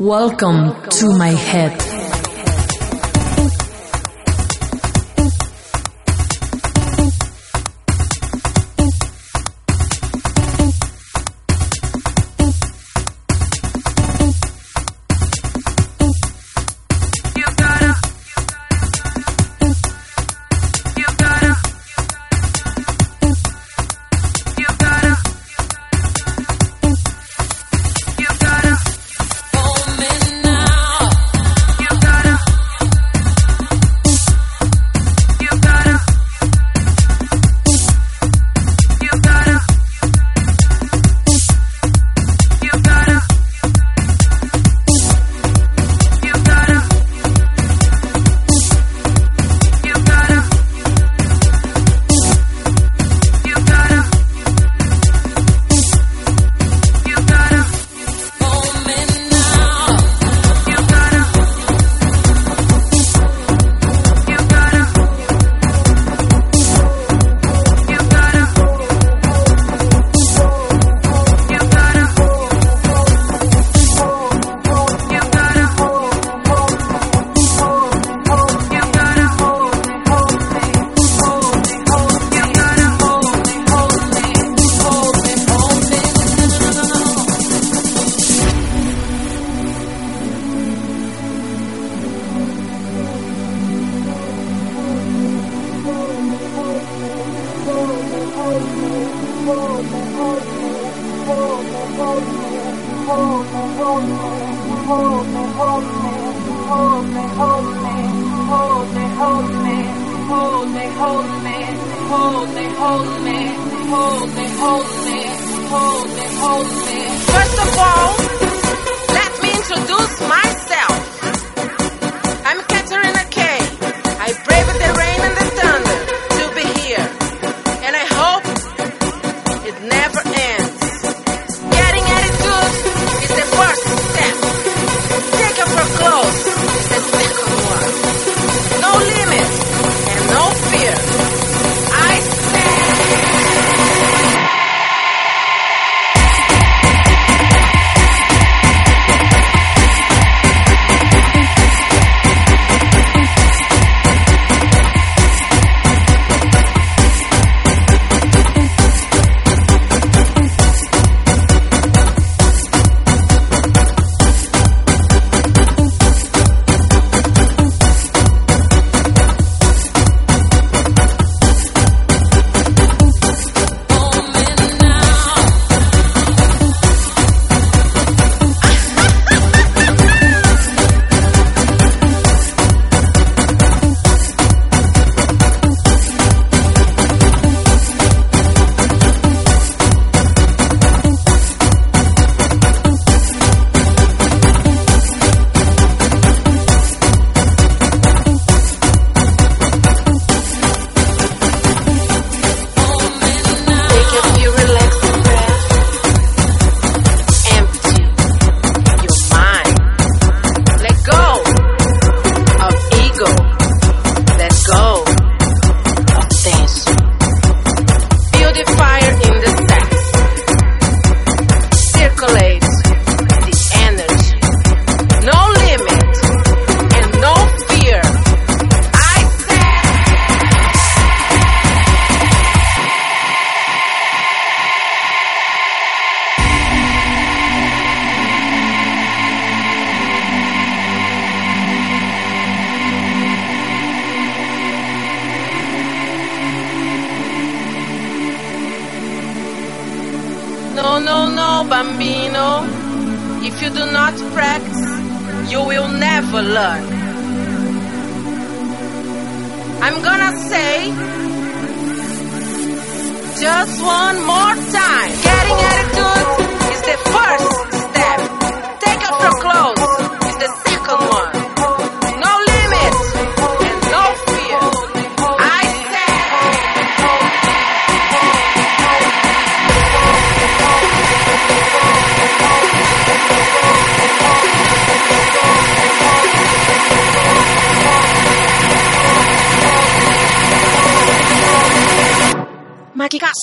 Welcome to my head.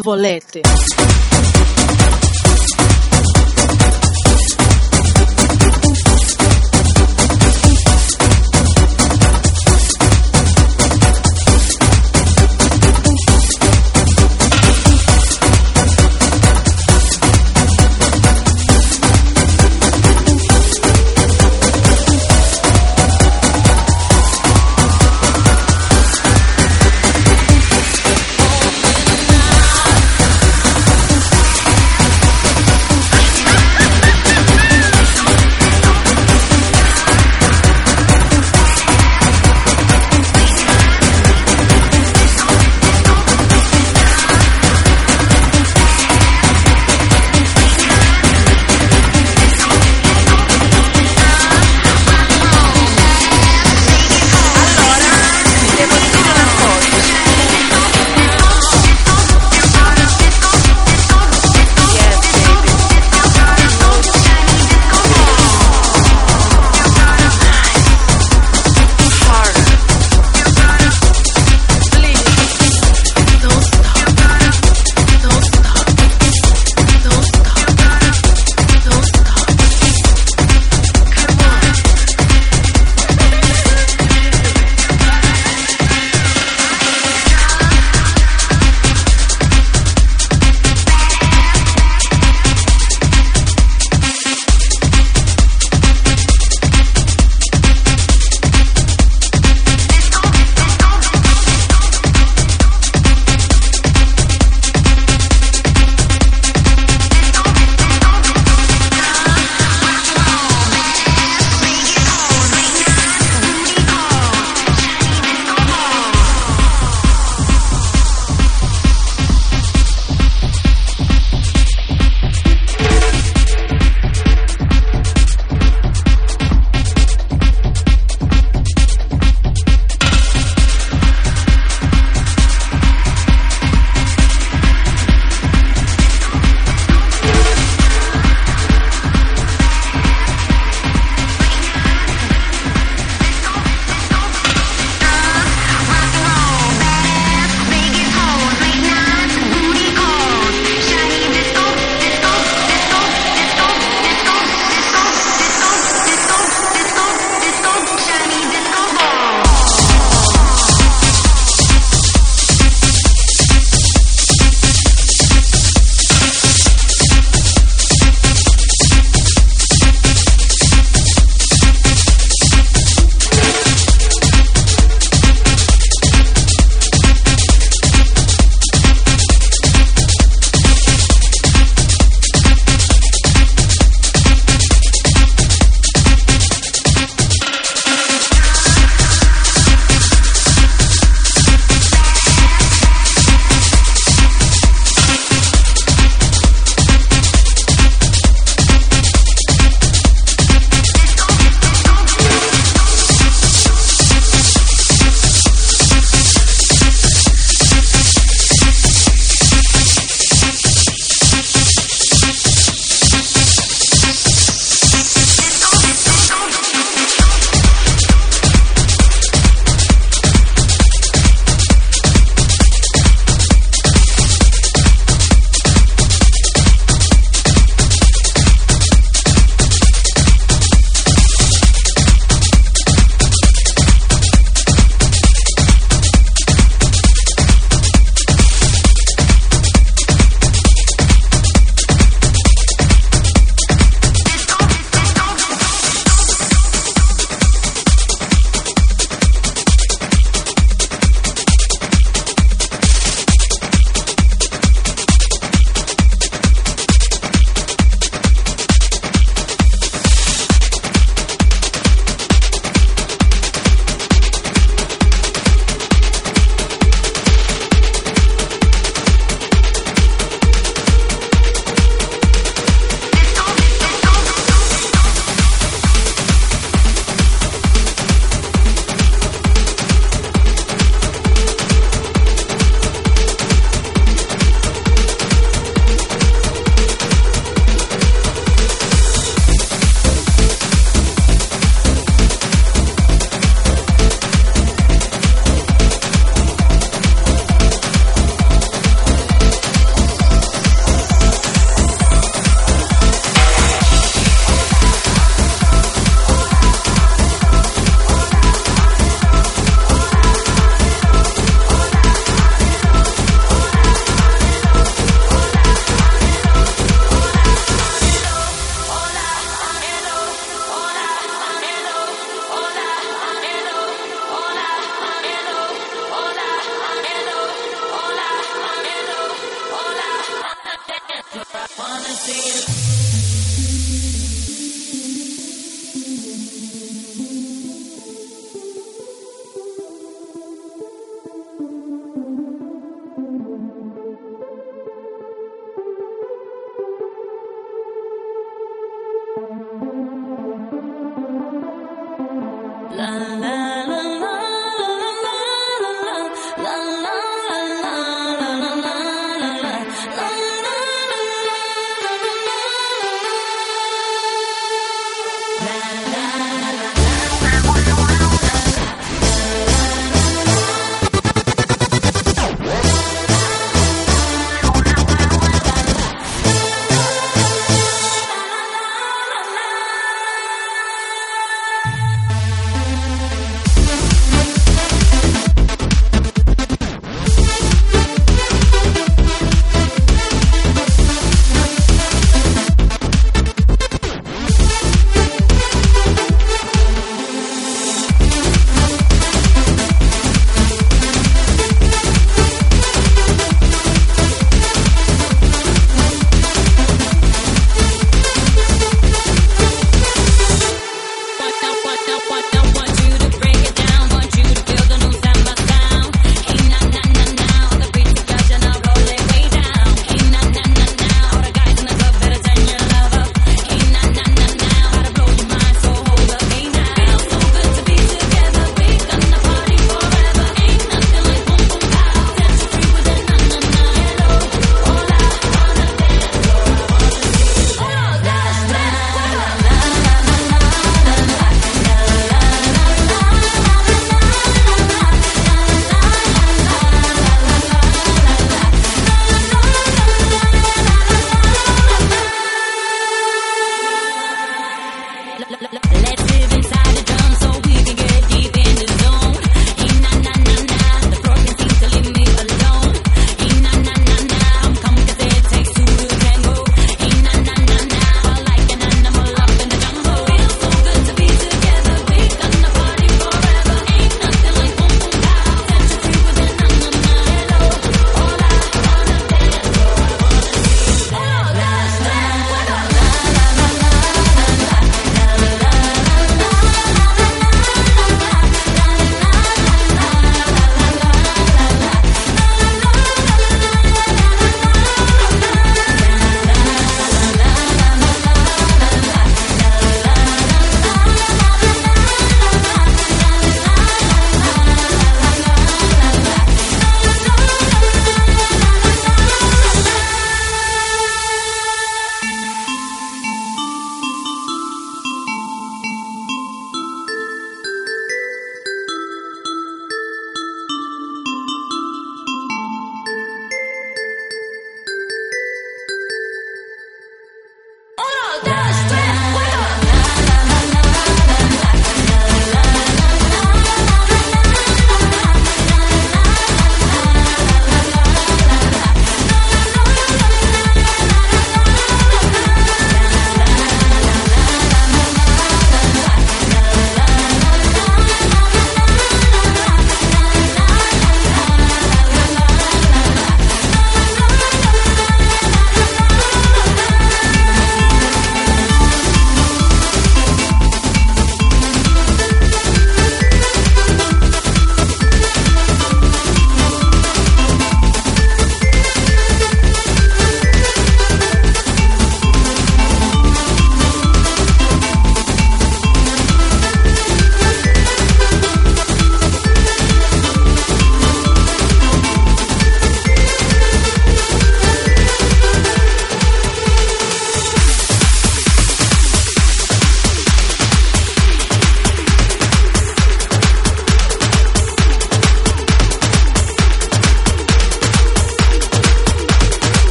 Volete.